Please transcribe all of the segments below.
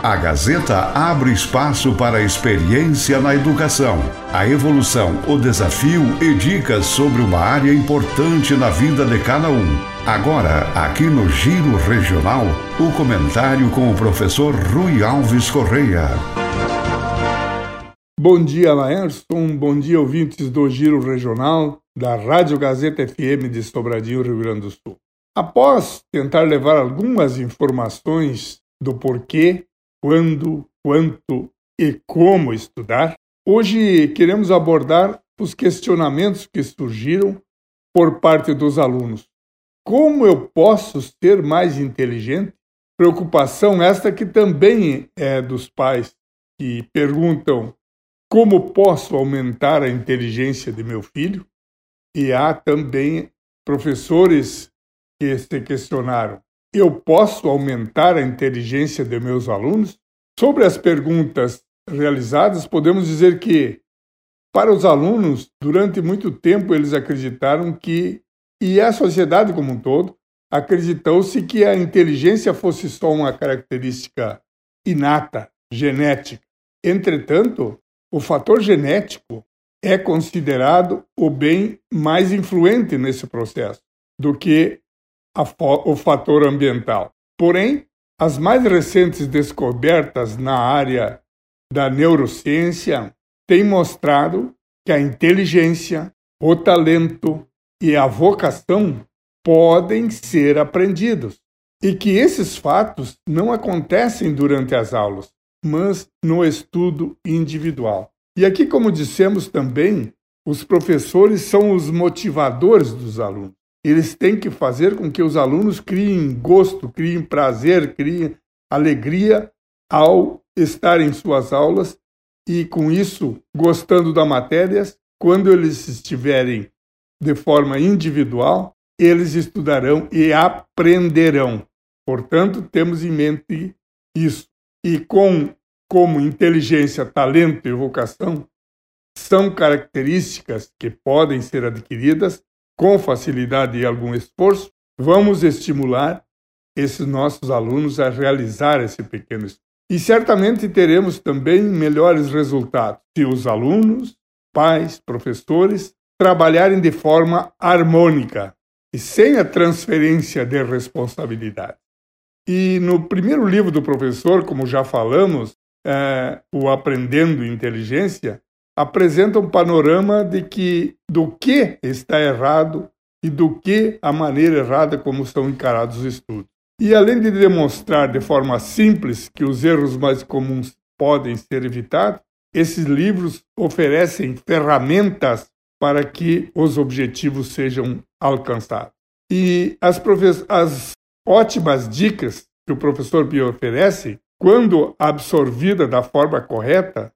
A Gazeta abre espaço para a experiência na educação, a evolução, o desafio e dicas sobre uma área importante na vida de cada um. Agora, aqui no Giro Regional, o comentário com o professor Rui Alves Correia. Bom dia, Laerson. Bom dia, ouvintes do Giro Regional da Rádio Gazeta FM de Sobradinho, Rio Grande do Sul. Após tentar levar algumas informações do porquê, quando, quanto e como estudar, hoje queremos abordar os questionamentos que surgiram por parte dos alunos. Como eu posso ser mais inteligente? Preocupação esta que também é dos pais, que perguntam como posso aumentar a inteligência de meu filho? E há também professores que se questionaram: eu posso aumentar a inteligência de meus alunos? Sobre as perguntas realizadas, podemos dizer que, para os alunos, durante muito tempo eles acreditaram que, e a sociedade como um todo, acreditou-se que a inteligência fosse só uma característica inata, genética. Entretanto, o fator genético é considerado o bem mais influente nesse processo do que o fator ambiental. Porém, as mais recentes descobertas na área da neurociência têm mostrado que a inteligência, o talento e a vocação podem ser aprendidos e que esses fatos não acontecem durante as aulas, mas no estudo individual. E aqui, como dissemos também, os professores são os motivadores dos alunos. Eles têm que fazer com que os alunos criem gosto, criem prazer, criem alegria ao estar em suas aulas e, com isso, gostando da matéria, quando eles estiverem de forma individual, eles estudarão e aprenderão. Portanto, temos em mente isso. E com como inteligência, talento e vocação são características que podem ser adquiridas com facilidade e algum esforço, vamos estimular esses nossos alunos a realizar esse pequeno. E certamente teremos também melhores resultados se os alunos, pais, professores trabalharem de forma harmônica e sem a transferência de responsabilidade. E no primeiro livro do professor, como já falamos, é, o Aprendendo Inteligência, apresenta um panorama de que do que está errado e do que a maneira errada como são encarados os estudos. E além de demonstrar de forma simples que os erros mais comuns podem ser evitados, esses livros oferecem ferramentas para que os objetivos sejam alcançados. E as, as ótimas dicas que o professor Pio oferece quando absorvida da forma correta,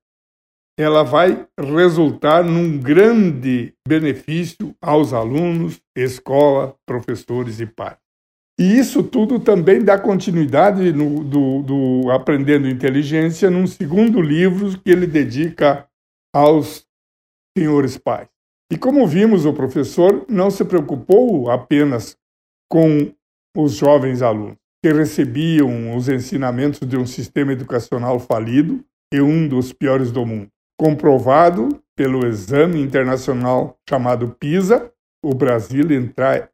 ela vai resultar num grande benefício aos alunos, escola, professores e pais. E isso tudo também dá continuidade no, do, do Aprendendo Inteligência num segundo livro que ele dedica aos senhores pais. E como vimos, o professor não se preocupou apenas com os jovens alunos que recebiam os ensinamentos de um sistema educacional falido e um dos piores do mundo. Comprovado pelo exame internacional chamado PISA, o Brasil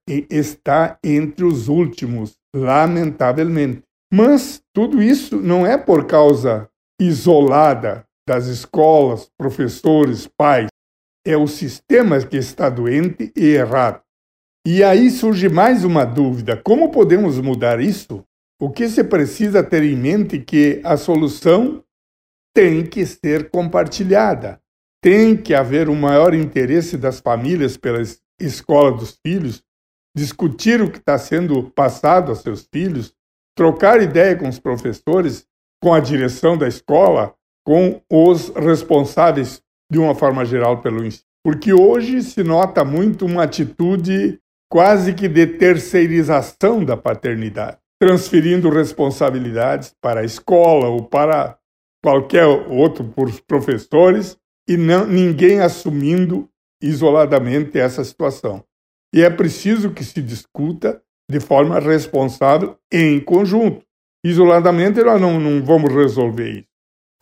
está entre os últimos, lamentavelmente. Mas tudo isso não é por causa isolada das escolas, professores, pais. É o sistema que está doente e errado. E aí surge mais uma dúvida: como podemos mudar isso? O que se precisa ter em mente que a solução tem que ser compartilhada. Tem que haver um maior interesse das famílias pela escola dos filhos, discutir o que está sendo passado a seus filhos, trocar ideia com os professores, com a direção da escola, com os responsáveis de uma forma geral pelo ensino. Porque hoje se nota muito uma atitude quase que de terceirização da paternidade, transferindo responsabilidades para a escola ou para qualquer outro, por professores, e não, ninguém assumindo isoladamente essa situação. E é preciso que se discuta de forma responsável em conjunto. Isoladamente nós não, não vamos resolver isso.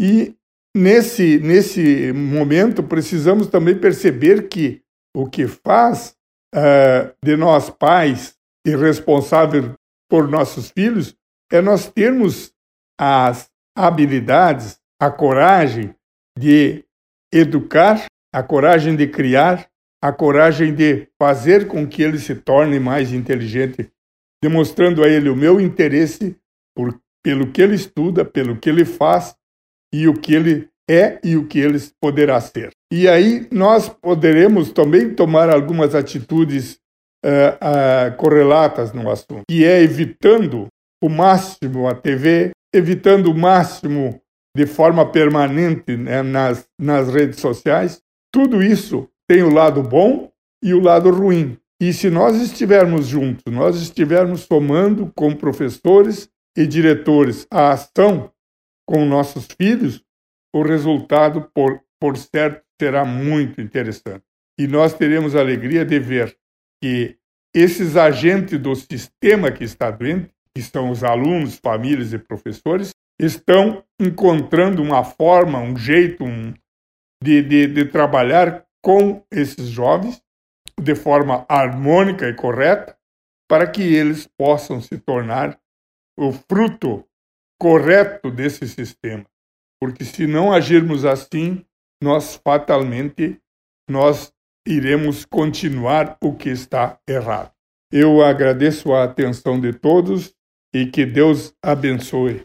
E nesse, nesse momento precisamos também perceber que o que faz uh, de nós pais e responsáveis por nossos filhos é nós termos as habilidades, a coragem de educar, a coragem de criar, a coragem de fazer com que ele se torne mais inteligente, demonstrando a ele o meu interesse por, pelo que ele estuda, pelo que ele faz e o que ele é e o que ele poderá ser. E aí nós poderemos também tomar algumas atitudes uh, uh, correlatas no assunto, que é evitando o máximo a TV, evitando o máximo de forma permanente né, nas, nas redes sociais. Tudo isso tem o lado bom e o lado ruim. E se nós estivermos juntos, nós estivermos somando com professores e diretores a ação com nossos filhos, o resultado, por, por certo, será muito interessante. E nós teremos a alegria de ver que esses agentes do sistema que está doente, que são os alunos, famílias e professores, estão encontrando uma forma, um jeito um, de, de, de trabalhar com esses jovens de forma harmônica e correta, para que eles possam se tornar o fruto correto desse sistema. Porque se não agirmos assim, nós fatalmente nós iremos continuar o que está errado. Eu agradeço a atenção de todos e que Deus abençoe.